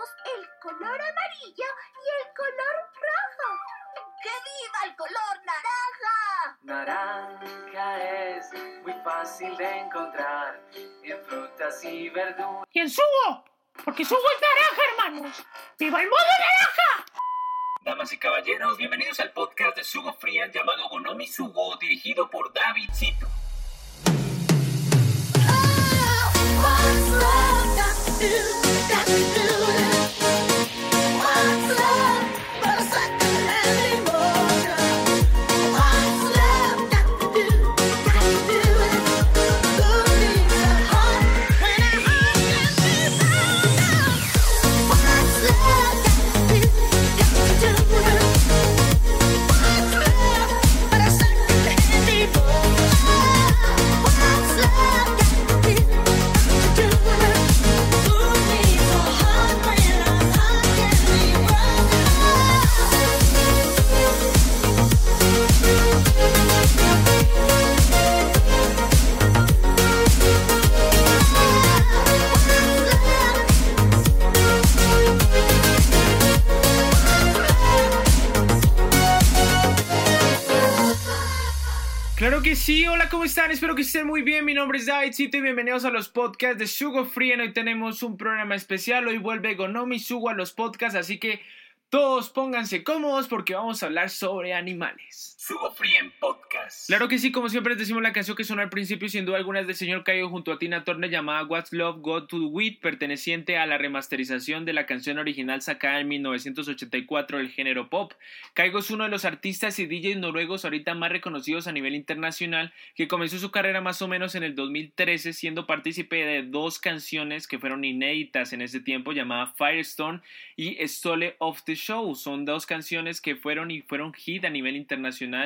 tenemos el color amarillo y el color rojo. ¡Que viva el color naranja! Naranja es muy fácil de encontrar en frutas y verduras. Y en sugo, porque sugo es naranja, hermanos. ¡Viva el modo naranja! Damas y caballeros, bienvenidos al podcast de Sugo Fría llamado Gonomi Sugo, dirigido por David Cito. What's love got to do? Got to do. What's love Claro que sí, hola, ¿cómo están? Espero que estén muy bien. Mi nombre es David Cito y bienvenidos a los podcasts de Sugo Free. Hoy tenemos un programa especial. Hoy vuelve Gonomi Sugo a los podcasts, así que todos pónganse cómodos porque vamos a hablar sobre animales. Sugo Free en podcast. Claro que sí, como siempre les decimos la canción que sonó al principio, sin duda alguna es del señor Caigo junto a Tina Turner llamada What's Love Got to Do With, perteneciente a la remasterización de la canción original sacada en 1984 del género pop. Caigo es uno de los artistas y DJs noruegos ahorita más reconocidos a nivel internacional, que comenzó su carrera más o menos en el 2013 siendo partícipe de dos canciones que fueron inéditas en ese tiempo llamada Firestone y Stole of the Show. Son dos canciones que fueron y fueron hit a nivel internacional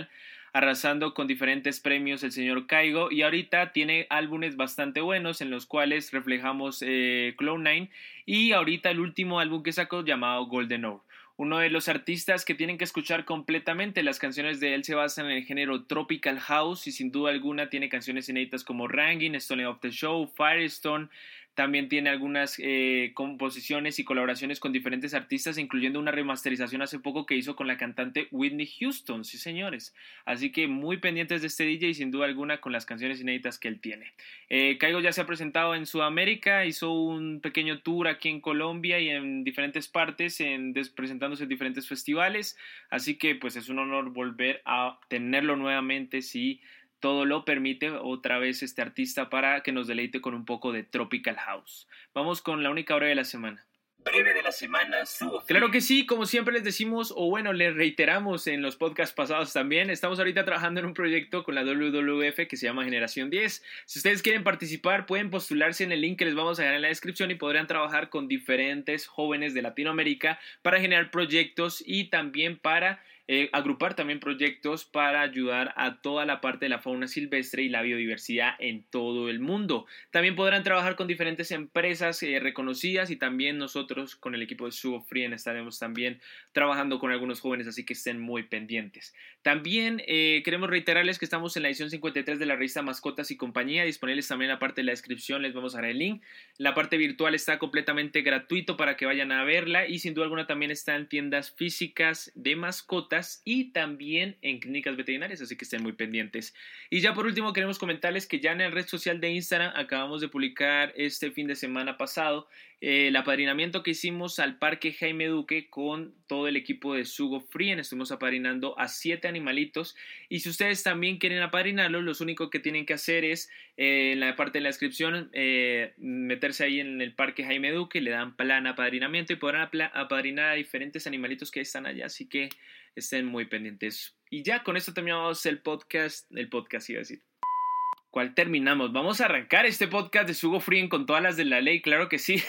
arrasando con diferentes premios el señor Caigo y ahorita tiene álbumes bastante buenos en los cuales reflejamos eh, Cloud9 y ahorita el último álbum que sacó llamado Golden Hour. Uno de los artistas que tienen que escuchar completamente las canciones de él se basan en el género Tropical House y sin duda alguna tiene canciones inéditas como Rangin, Stone of the Show, Firestone, también tiene algunas eh, composiciones y colaboraciones con diferentes artistas, incluyendo una remasterización hace poco que hizo con la cantante Whitney Houston, sí señores. Así que muy pendientes de este DJ y sin duda alguna con las canciones inéditas que él tiene. Eh, Caigo ya se ha presentado en Sudamérica, hizo un pequeño tour aquí en Colombia y en diferentes partes, en, presentándose en diferentes festivales. Así que pues es un honor volver a tenerlo nuevamente, sí todo lo permite otra vez este artista para que nos deleite con un poco de Tropical House. Vamos con la única hora de la semana. Breve de la semana. Claro que sí, como siempre les decimos, o bueno, les reiteramos en los podcasts pasados también, estamos ahorita trabajando en un proyecto con la WWF que se llama Generación 10. Si ustedes quieren participar, pueden postularse en el link que les vamos a dejar en la descripción y podrán trabajar con diferentes jóvenes de Latinoamérica para generar proyectos y también para eh, agrupar también proyectos para ayudar a toda la parte de la fauna silvestre y la biodiversidad en todo el mundo. También podrán trabajar con diferentes empresas eh, reconocidas y también nosotros con el equipo de Sugo Frien estaremos también trabajando con algunos jóvenes, así que estén muy pendientes. También eh, queremos reiterarles que estamos en la edición 53 de la revista Mascotas y Compañía, disponibles también en la parte de la descripción, les vamos a dar el link. La parte virtual está completamente gratuito para que vayan a verla y sin duda alguna también está en tiendas físicas de mascotas y también en clínicas veterinarias, así que estén muy pendientes. Y ya por último queremos comentarles que ya en la red social de Instagram acabamos de publicar este fin de semana pasado eh, el apadrinamiento que hicimos al Parque Jaime Duque con todo el equipo de Sugo Frien. Estuvimos apadrinando a siete animalitos y si ustedes también quieren apadrinarlos, lo único que tienen que hacer es eh, en la parte de la descripción eh, meterse ahí en el Parque Jaime Duque, le dan plan apadrinamiento y podrán apadrinar a diferentes animalitos que están allá, así que estén muy pendientes. Y ya con esto terminamos el podcast, el podcast iba a decir. ¿Cuál terminamos? Vamos a arrancar este podcast de Sugo Frien con todas las de la ley, claro que sí.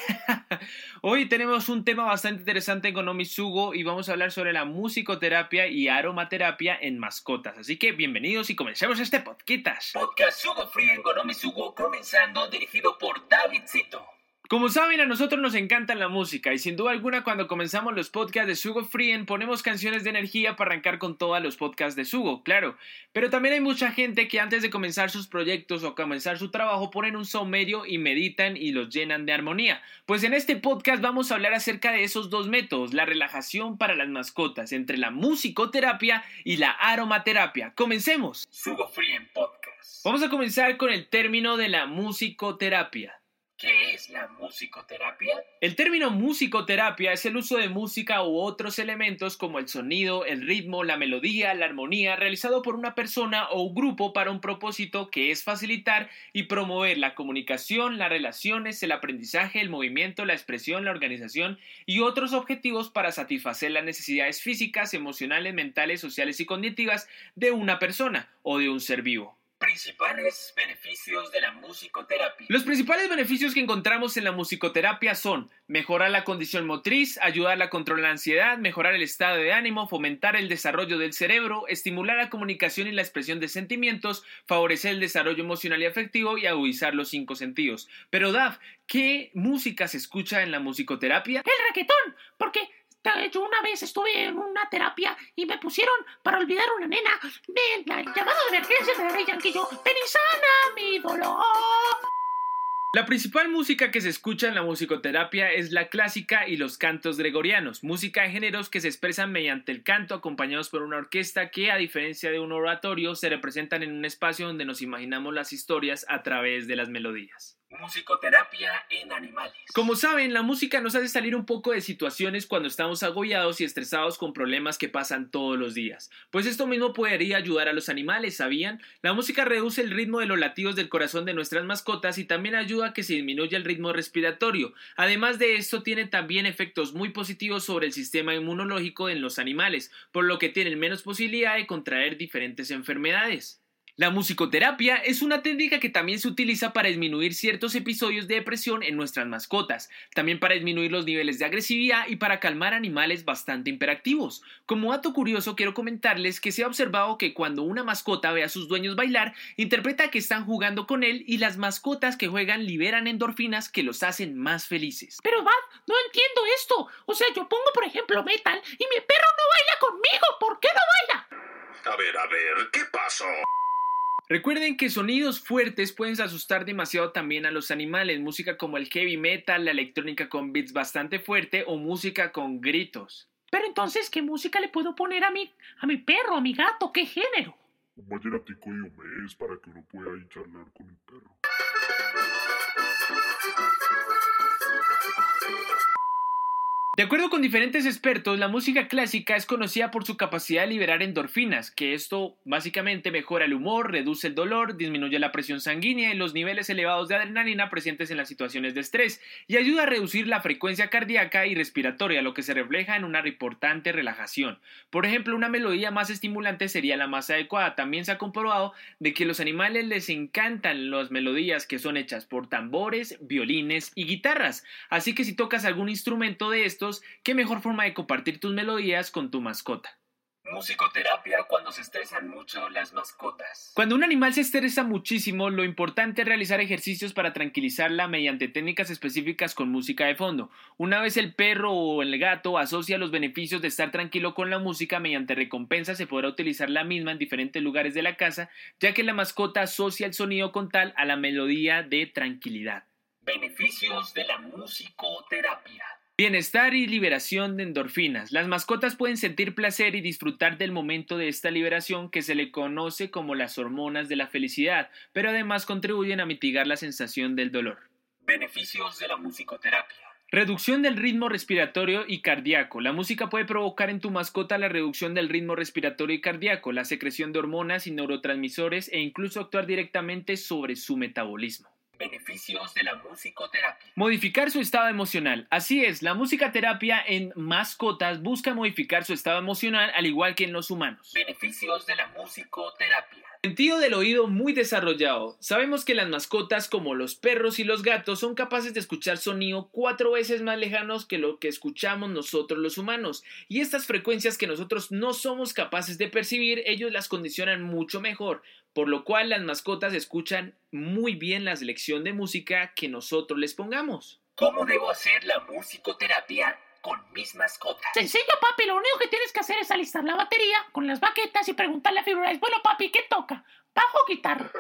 Hoy tenemos un tema bastante interesante con Omi Sugo y vamos a hablar sobre la musicoterapia y aromaterapia en mascotas. Así que bienvenidos y comencemos este podcast. Podcast Sugo Free en Gonomi Sugo, comenzando, dirigido por David Cito. Como saben, a nosotros nos encanta la música y sin duda alguna cuando comenzamos los podcasts de Sugo Frien ponemos canciones de energía para arrancar con todos los podcasts de Sugo, claro. Pero también hay mucha gente que antes de comenzar sus proyectos o comenzar su trabajo ponen un son medio y meditan y los llenan de armonía. Pues en este podcast vamos a hablar acerca de esos dos métodos, la relajación para las mascotas, entre la musicoterapia y la aromaterapia. Comencemos. Sugo Frien Podcast. Vamos a comenzar con el término de la musicoterapia. ¿Qué es la musicoterapia? El término musicoterapia es el uso de música u otros elementos como el sonido, el ritmo, la melodía, la armonía, realizado por una persona o un grupo para un propósito que es facilitar y promover la comunicación, las relaciones, el aprendizaje, el movimiento, la expresión, la organización y otros objetivos para satisfacer las necesidades físicas, emocionales, mentales, sociales y cognitivas de una persona o de un ser vivo. Principales beneficios de la musicoterapia. Los principales beneficios que encontramos en la musicoterapia son mejorar la condición motriz, ayudar a controlar la ansiedad, mejorar el estado de ánimo, fomentar el desarrollo del cerebro, estimular la comunicación y la expresión de sentimientos, favorecer el desarrollo emocional y afectivo y agudizar los cinco sentidos. Pero Daf, ¿qué música se escucha en la musicoterapia? El raquetón, porque yo una vez estuve en una terapia y me pusieron para olvidar una nena del llamado de emergencia de la ley Yanquillo. Ven mi dolor. La principal música que se escucha en la musicoterapia es la clásica y los cantos gregorianos, música de géneros que se expresan mediante el canto acompañados por una orquesta que, a diferencia de un oratorio, se representan en un espacio donde nos imaginamos las historias a través de las melodías. Musicoterapia en animales. Como saben, la música nos hace salir un poco de situaciones cuando estamos agobiados y estresados con problemas que pasan todos los días. Pues esto mismo podría ayudar a los animales, ¿sabían? La música reduce el ritmo de los latidos del corazón de nuestras mascotas y también ayuda a que se disminuya el ritmo respiratorio. Además de esto, tiene también efectos muy positivos sobre el sistema inmunológico en los animales, por lo que tienen menos posibilidad de contraer diferentes enfermedades. La musicoterapia es una técnica que también se utiliza para disminuir ciertos episodios de depresión en nuestras mascotas, también para disminuir los niveles de agresividad y para calmar animales bastante hiperactivos. Como dato curioso quiero comentarles que se ha observado que cuando una mascota ve a sus dueños bailar, interpreta que están jugando con él y las mascotas que juegan liberan endorfinas que los hacen más felices. Pero Bad, no entiendo esto. O sea, yo pongo, por ejemplo, metal y mi perro no baila conmigo. ¿Por qué no baila? A ver, a ver, ¿qué pasó? Recuerden que sonidos fuertes pueden asustar demasiado también a los animales, música como el heavy metal, la electrónica con beats bastante fuerte o música con gritos. Pero entonces, ¿qué música le puedo poner a mi, a mi perro, a mi gato? ¿Qué género? Un vallenatico de Diomedes para que uno pueda ir charlar con el perro. De acuerdo con diferentes expertos, la música clásica es conocida por su capacidad de liberar endorfinas, que esto básicamente mejora el humor, reduce el dolor, disminuye la presión sanguínea y los niveles elevados de adrenalina presentes en las situaciones de estrés, y ayuda a reducir la frecuencia cardíaca y respiratoria, lo que se refleja en una importante relajación. Por ejemplo, una melodía más estimulante sería la más adecuada. También se ha comprobado de que los animales les encantan las melodías que son hechas por tambores, violines y guitarras. Así que si tocas algún instrumento de estos, qué mejor forma de compartir tus melodías con tu mascota. Musicoterapia cuando se estresan mucho las mascotas. Cuando un animal se estresa muchísimo, lo importante es realizar ejercicios para tranquilizarla mediante técnicas específicas con música de fondo. Una vez el perro o el gato asocia los beneficios de estar tranquilo con la música mediante recompensa, se podrá utilizar la misma en diferentes lugares de la casa, ya que la mascota asocia el sonido con tal a la melodía de tranquilidad. Beneficios de la musicoterapia. Bienestar y liberación de endorfinas. Las mascotas pueden sentir placer y disfrutar del momento de esta liberación que se le conoce como las hormonas de la felicidad, pero además contribuyen a mitigar la sensación del dolor. Beneficios de la musicoterapia. Reducción del ritmo respiratorio y cardíaco. La música puede provocar en tu mascota la reducción del ritmo respiratorio y cardíaco, la secreción de hormonas y neurotransmisores e incluso actuar directamente sobre su metabolismo. Beneficios de la musicoterapia. Modificar su estado emocional. Así es, la música terapia en mascotas busca modificar su estado emocional al igual que en los humanos. Beneficios de la musicoterapia. Sentido del oído muy desarrollado. Sabemos que las mascotas como los perros y los gatos son capaces de escuchar sonido cuatro veces más lejanos que lo que escuchamos nosotros los humanos. Y estas frecuencias que nosotros no somos capaces de percibir, ellos las condicionan mucho mejor. Por lo cual las mascotas escuchan muy bien la selección de música que nosotros les pongamos. ¿Cómo debo hacer la musicoterapia con mis mascotas? Sencillo, papi. Lo único que tienes que hacer es alistar la batería con las baquetas y preguntarle a Firulais, bueno, papi, ¿qué toca? ¿Bajo o guitarra?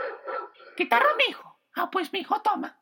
Guitarra, mijo. Ah, pues, mijo, toma.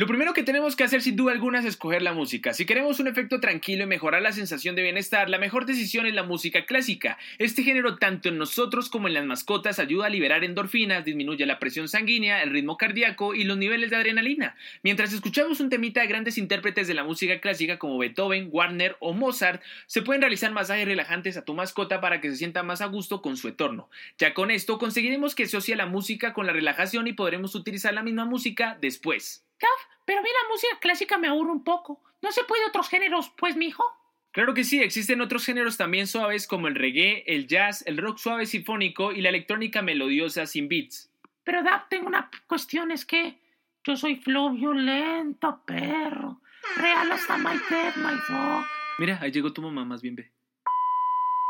Lo primero que tenemos que hacer sin duda alguna es escoger la música. Si queremos un efecto tranquilo y mejorar la sensación de bienestar, la mejor decisión es la música clásica. Este género tanto en nosotros como en las mascotas ayuda a liberar endorfinas, disminuye la presión sanguínea, el ritmo cardíaco y los niveles de adrenalina. Mientras escuchamos un temita de grandes intérpretes de la música clásica como Beethoven, Warner o Mozart, se pueden realizar masajes relajantes a tu mascota para que se sienta más a gusto con su entorno. Ya con esto conseguiremos que asocie la música con la relajación y podremos utilizar la misma música después. Gaf, pero a mí la música clásica me aburre un poco. ¿No se puede otros géneros, pues, mijo? Claro que sí, existen otros géneros también suaves como el reggae, el jazz, el rock suave sinfónico y la electrónica melodiosa sin beats. Pero, Dab, tengo una cuestión, es que yo soy flow violento, perro. Real hasta my dead, my dog. Mira, ahí llegó tu mamá, más bien ve.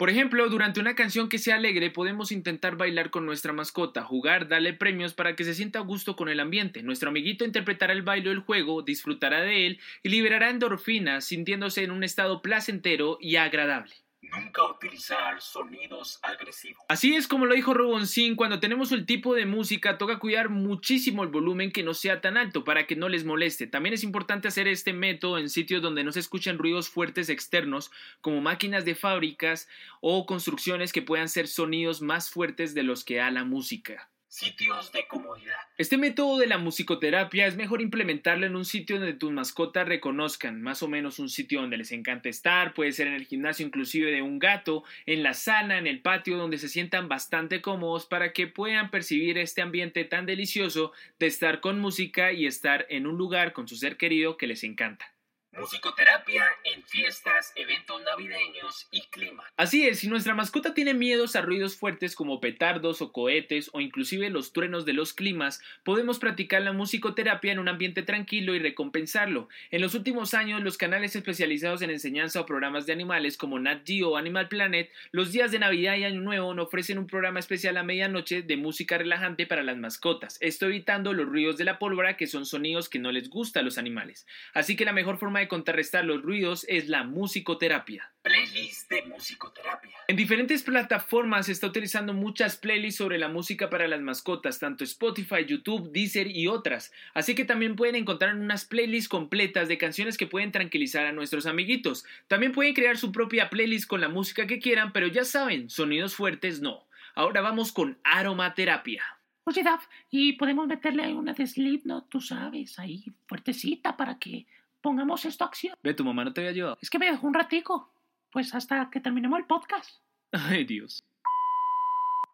Por ejemplo, durante una canción que sea alegre podemos intentar bailar con nuestra mascota, jugar, darle premios para que se sienta a gusto con el ambiente. Nuestro amiguito interpretará el baile del juego, disfrutará de él y liberará endorfinas sintiéndose en un estado placentero y agradable. Nunca utilizar sonidos agresivos. Así es como lo dijo Roboncín, cuando tenemos el tipo de música toca cuidar muchísimo el volumen que no sea tan alto para que no les moleste. También es importante hacer este método en sitios donde no se escuchan ruidos fuertes externos como máquinas de fábricas o construcciones que puedan ser sonidos más fuertes de los que da la música. Sitios de comodidad. Este método de la musicoterapia es mejor implementarlo en un sitio donde tus mascotas reconozcan, más o menos un sitio donde les encanta estar, puede ser en el gimnasio inclusive de un gato, en la sala, en el patio, donde se sientan bastante cómodos para que puedan percibir este ambiente tan delicioso de estar con música y estar en un lugar con su ser querido que les encanta. Musicoterapia en fiestas, eventos navideños y clima. Así es, si nuestra mascota tiene miedos a ruidos fuertes como petardos o cohetes o inclusive los truenos de los climas, podemos practicar la musicoterapia en un ambiente tranquilo y recompensarlo. En los últimos años, los canales especializados en enseñanza o programas de animales como Nat Geo o Animal Planet, los días de Navidad y Año Nuevo ofrecen un programa especial a medianoche de música relajante para las mascotas, esto evitando los ruidos de la pólvora que son sonidos que no les gusta a los animales. Así que la mejor forma de contrarrestar los ruidos es la musicoterapia. Playlist de musicoterapia. En diferentes plataformas se está utilizando muchas playlists sobre la música para las mascotas, tanto Spotify, YouTube, Deezer y otras. Así que también pueden encontrar unas playlists completas de canciones que pueden tranquilizar a nuestros amiguitos. También pueden crear su propia playlist con la música que quieran, pero ya saben, sonidos fuertes no. Ahora vamos con aromaterapia. Oye, Dab, y podemos meterle ahí una de Slipknot, tú sabes, ahí fuertecita para que pongamos esto a acción. Ve, tu mamá no te había ayudado. Es que me dejó un ratico. Pues hasta que terminemos el podcast. Ay, Dios.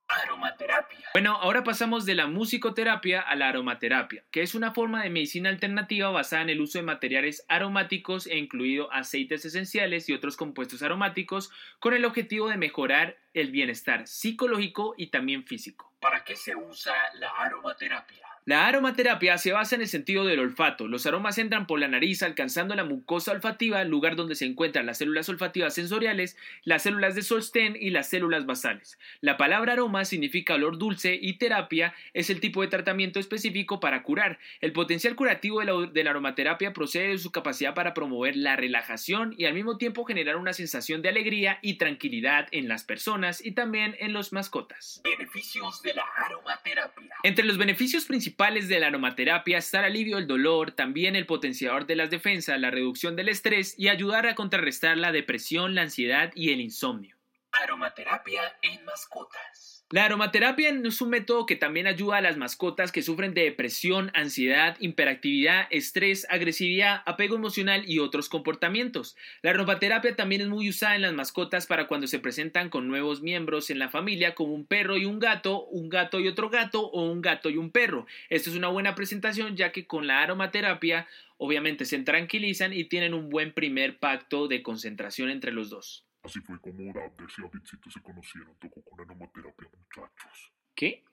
Aromaterapia. Bueno, ahora pasamos de la musicoterapia a la aromaterapia, que es una forma de medicina alternativa basada en el uso de materiales aromáticos e incluido aceites esenciales y otros compuestos aromáticos con el objetivo de mejorar el bienestar psicológico y también físico. ¿Para qué se usa la aromaterapia? La aromaterapia se basa en el sentido del olfato. Los aromas entran por la nariz alcanzando la mucosa olfativa, lugar donde se encuentran las células olfativas sensoriales, las células de sostén y las células basales. La palabra aroma significa olor dulce y terapia es el tipo de tratamiento específico para curar. El potencial curativo de la, de la aromaterapia procede de su capacidad para promover la relajación y al mismo tiempo generar una sensación de alegría y tranquilidad en las personas y también en los mascotas. Beneficios de la aromaterapia. Entre los beneficios principales de la aromaterapia está el alivio del dolor, también el potenciador de las defensas, la reducción del estrés y ayudar a contrarrestar la depresión, la ansiedad y el insomnio. Aromaterapia en mascotas. La aromaterapia es un método que también ayuda a las mascotas que sufren de depresión, ansiedad, hiperactividad, estrés, agresividad, apego emocional y otros comportamientos. La aromaterapia también es muy usada en las mascotas para cuando se presentan con nuevos miembros en la familia como un perro y un gato, un gato y otro gato o un gato y un perro. Esto es una buena presentación ya que con la aromaterapia obviamente se tranquilizan y tienen un buen primer pacto de concentración entre los dos. Así fue como y Davidcito se conocieron. Tocó con aromaterapia, muchachos. ¿Qué?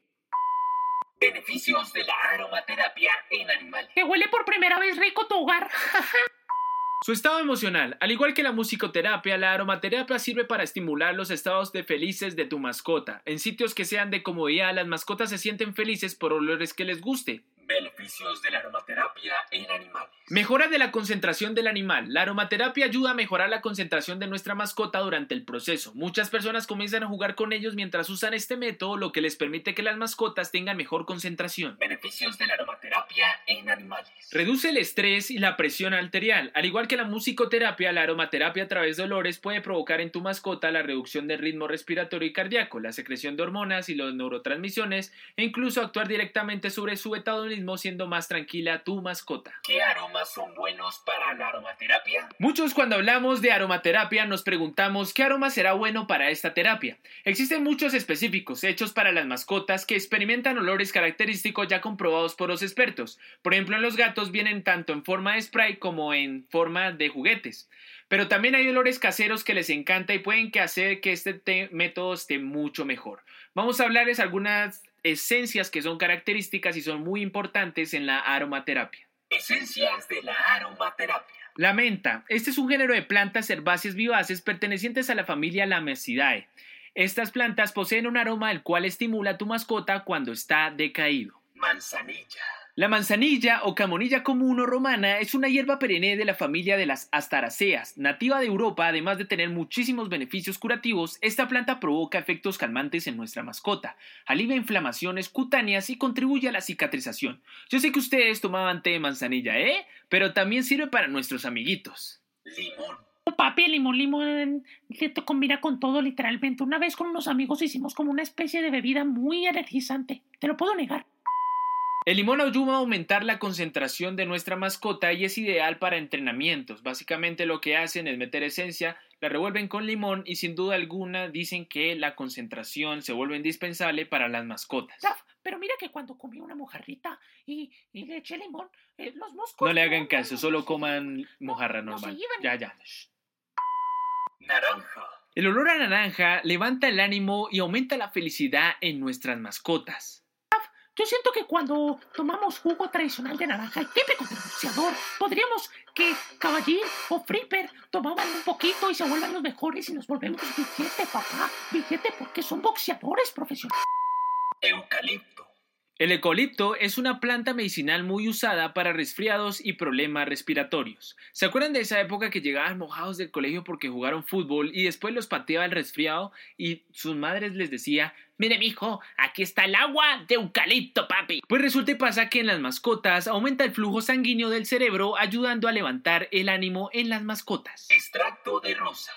Beneficios de la aromaterapia en animales. Que huele por primera vez rico tu hogar. Su estado emocional. Al igual que la musicoterapia, la aromaterapia sirve para estimular los estados de felices de tu mascota. En sitios que sean de comodidad, las mascotas se sienten felices por olores que les guste. Beneficios de la aromaterapia en animales. Mejora de la concentración del animal. La aromaterapia ayuda a mejorar la concentración de nuestra mascota durante el proceso. Muchas personas comienzan a jugar con ellos mientras usan este método, lo que les permite que las mascotas tengan mejor concentración. Beneficios de la aromaterapia en animales. Reduce el estrés y la presión arterial. Al igual que la musicoterapia, la aromaterapia a través de olores puede provocar en tu mascota la reducción del ritmo respiratorio y cardíaco, la secreción de hormonas y los neurotransmisiones, e incluso actuar directamente sobre su siendo más tranquila tu mascota. ¿Qué aromas son buenos para la aromaterapia? Muchos cuando hablamos de aromaterapia nos preguntamos qué aroma será bueno para esta terapia. Existen muchos específicos hechos para las mascotas que experimentan olores característicos ya comprobados por los expertos. Por ejemplo, en los gatos vienen tanto en forma de spray como en forma de juguetes. Pero también hay olores caseros que les encanta y pueden que hacer que este te- método esté mucho mejor. Vamos a hablarles algunas esencias que son características y son muy importantes en la aromaterapia. Esencias de la aromaterapia. La menta. Este es un género de plantas herbáceas vivaces pertenecientes a la familia Lamacidae. Estas plantas poseen un aroma el cual estimula a tu mascota cuando está decaído. Manzanilla. La manzanilla o camonilla común o romana es una hierba perenne de la familia de las astaraceas, nativa de Europa, además de tener muchísimos beneficios curativos, esta planta provoca efectos calmantes en nuestra mascota, alivia inflamaciones cutáneas y contribuye a la cicatrización. Yo sé que ustedes tomaban té de manzanilla, ¿eh? Pero también sirve para nuestros amiguitos. Limón. Papi, el limón, limón, que te combina con todo literalmente. Una vez con unos amigos hicimos como una especie de bebida muy energizante. Te lo puedo negar. El limón ayuda a aumentar la concentración de nuestra mascota y es ideal para entrenamientos. Básicamente lo que hacen es meter esencia, la revuelven con limón y sin duda alguna dicen que la concentración se vuelve indispensable para las mascotas. Pero mira que cuando comí una mojarrita y, y le eché limón, eh, los moscos... No le hagan caso, no, solo coman mojarra normal. Ya, ya. Naranja. El olor a naranja levanta el ánimo y aumenta la felicidad en nuestras mascotas. Yo siento que cuando tomamos jugo tradicional de naranja, el típico de boxeador, podríamos que Caballín o Flipper tomaban un poquito y se vuelvan los mejores y nos volvemos billete, papá. Billete porque son boxeadores profesionales. Eucalipto. El eucalipto es una planta medicinal muy usada para resfriados y problemas respiratorios. ¿Se acuerdan de esa época que llegaban mojados del colegio porque jugaron fútbol y después los pateaba el resfriado y sus madres les decía, mire mijo, aquí está el agua de eucalipto, papi? Pues resulta y pasa que en las mascotas aumenta el flujo sanguíneo del cerebro ayudando a levantar el ánimo en las mascotas. Extracto de rosa.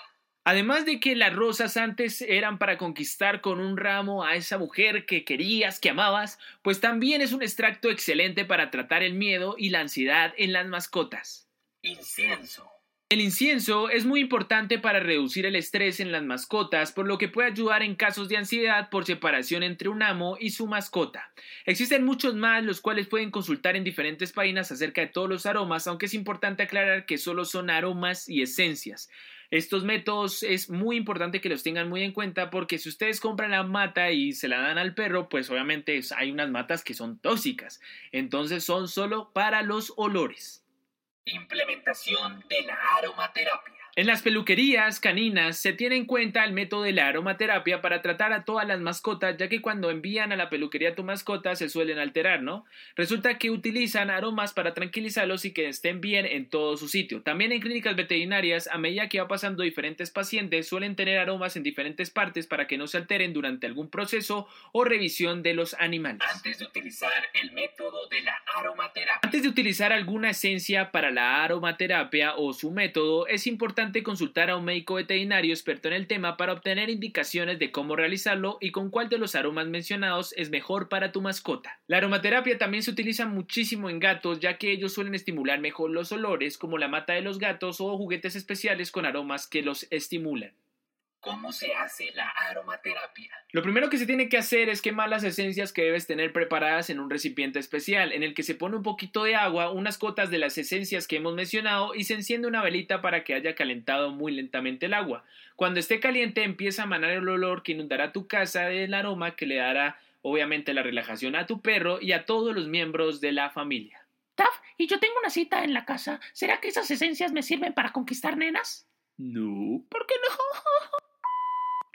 Además de que las rosas antes eran para conquistar con un ramo a esa mujer que querías, que amabas, pues también es un extracto excelente para tratar el miedo y la ansiedad en las mascotas. Incienso. El incienso es muy importante para reducir el estrés en las mascotas, por lo que puede ayudar en casos de ansiedad por separación entre un amo y su mascota. Existen muchos más, los cuales pueden consultar en diferentes páginas acerca de todos los aromas, aunque es importante aclarar que solo son aromas y esencias. Estos métodos es muy importante que los tengan muy en cuenta porque si ustedes compran la mata y se la dan al perro, pues obviamente hay unas matas que son tóxicas. Entonces son solo para los olores. Implementación de la aromaterapia. En las peluquerías caninas se tiene en cuenta el método de la aromaterapia para tratar a todas las mascotas, ya que cuando envían a la peluquería a tu mascota se suelen alterar, ¿no? Resulta que utilizan aromas para tranquilizarlos y que estén bien en todo su sitio. También en clínicas veterinarias, a medida que va pasando diferentes pacientes, suelen tener aromas en diferentes partes para que no se alteren durante algún proceso o revisión de los animales. Antes de utilizar el método de la aromaterapia. Antes de utilizar alguna esencia para la aromaterapia o su método, es importante consultar a un médico veterinario experto en el tema para obtener indicaciones de cómo realizarlo y con cuál de los aromas mencionados es mejor para tu mascota. La aromaterapia también se utiliza muchísimo en gatos, ya que ellos suelen estimular mejor los olores, como la mata de los gatos o juguetes especiales con aromas que los estimulan. ¿Cómo se hace la aromaterapia? Lo primero que se tiene que hacer es quemar las esencias que debes tener preparadas en un recipiente especial, en el que se pone un poquito de agua, unas gotas de las esencias que hemos mencionado y se enciende una velita para que haya calentado muy lentamente el agua. Cuando esté caliente empieza a emanar el olor que inundará tu casa del aroma que le dará obviamente la relajación a tu perro y a todos los miembros de la familia. Taf, y yo tengo una cita en la casa. ¿Será que esas esencias me sirven para conquistar nenas? No. ¿Por qué no?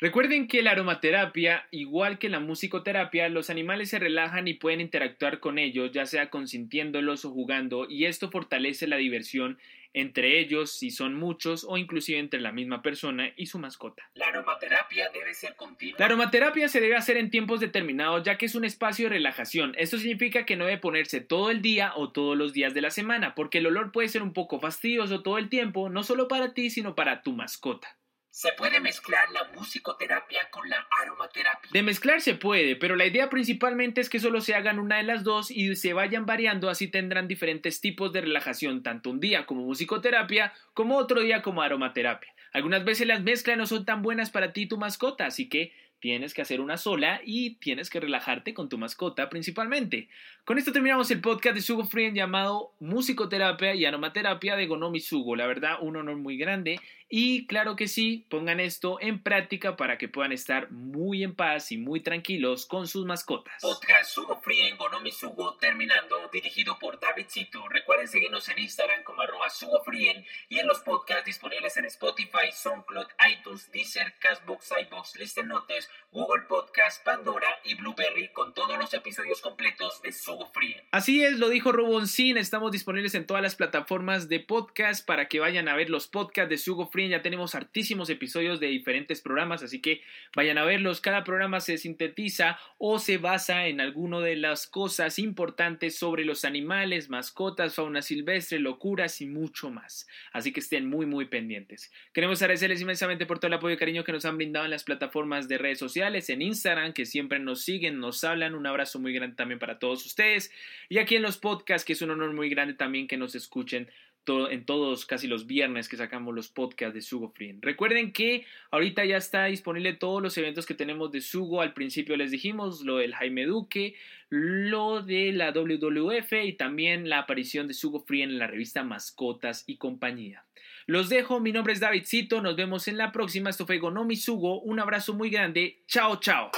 Recuerden que la aromaterapia, igual que la musicoterapia, los animales se relajan y pueden interactuar con ellos, ya sea consintiéndolos o jugando, y esto fortalece la diversión entre ellos si son muchos o inclusive entre la misma persona y su mascota. La aromaterapia debe ser continua. La aromaterapia se debe hacer en tiempos determinados ya que es un espacio de relajación. Esto significa que no debe ponerse todo el día o todos los días de la semana, porque el olor puede ser un poco fastidioso todo el tiempo, no solo para ti, sino para tu mascota. Se puede mezclar la musicoterapia con la aromaterapia. De mezclar se puede, pero la idea principalmente es que solo se hagan una de las dos y se vayan variando, así tendrán diferentes tipos de relajación, tanto un día como musicoterapia, como otro día como aromaterapia. Algunas veces las mezclas no son tan buenas para ti y tu mascota, así que tienes que hacer una sola y tienes que relajarte con tu mascota principalmente. Con esto terminamos el podcast de Sugo Friend llamado Musicoterapia y Aromaterapia de Gonomi Sugo. La verdad, un honor muy grande y claro que sí, pongan esto en práctica para que puedan estar muy en paz y muy tranquilos con sus mascotas. Podcast Sugo Free en Gonomi Sugo terminando, dirigido por Davidcito. Recuerden seguirnos en Instagram como arroba Sugo y en los podcasts disponibles en Spotify, SoundCloud, iTunes, Deezer, Castbox, iBox, Listen Notes, Google Podcast, Pandora y Blueberry con todos los episodios completos de Sugo Free. Así es, lo dijo Roboncin, estamos disponibles en todas las plataformas de podcast para que vayan a ver los podcasts de Sugo Free. Ya tenemos hartísimos episodios de diferentes programas, así que vayan a verlos. Cada programa se sintetiza o se basa en alguna de las cosas importantes sobre los animales, mascotas, fauna silvestre, locuras y mucho más. Así que estén muy, muy pendientes. Queremos agradecerles inmensamente por todo el apoyo y cariño que nos han brindado en las plataformas de redes sociales, en Instagram, que siempre nos siguen, nos hablan. Un abrazo muy grande también para todos ustedes. Y aquí en los podcasts, que es un honor muy grande también que nos escuchen en todos casi los viernes que sacamos los podcasts de Sugo Free. Recuerden que ahorita ya está disponible todos los eventos que tenemos de Sugo. Al principio les dijimos lo del Jaime Duque, lo de la WWF y también la aparición de Sugo Free en la revista Mascotas y Compañía. Los dejo, mi nombre es Davidcito, nos vemos en la próxima. Esto fue Gonomi Sugo, un abrazo muy grande, chao chao.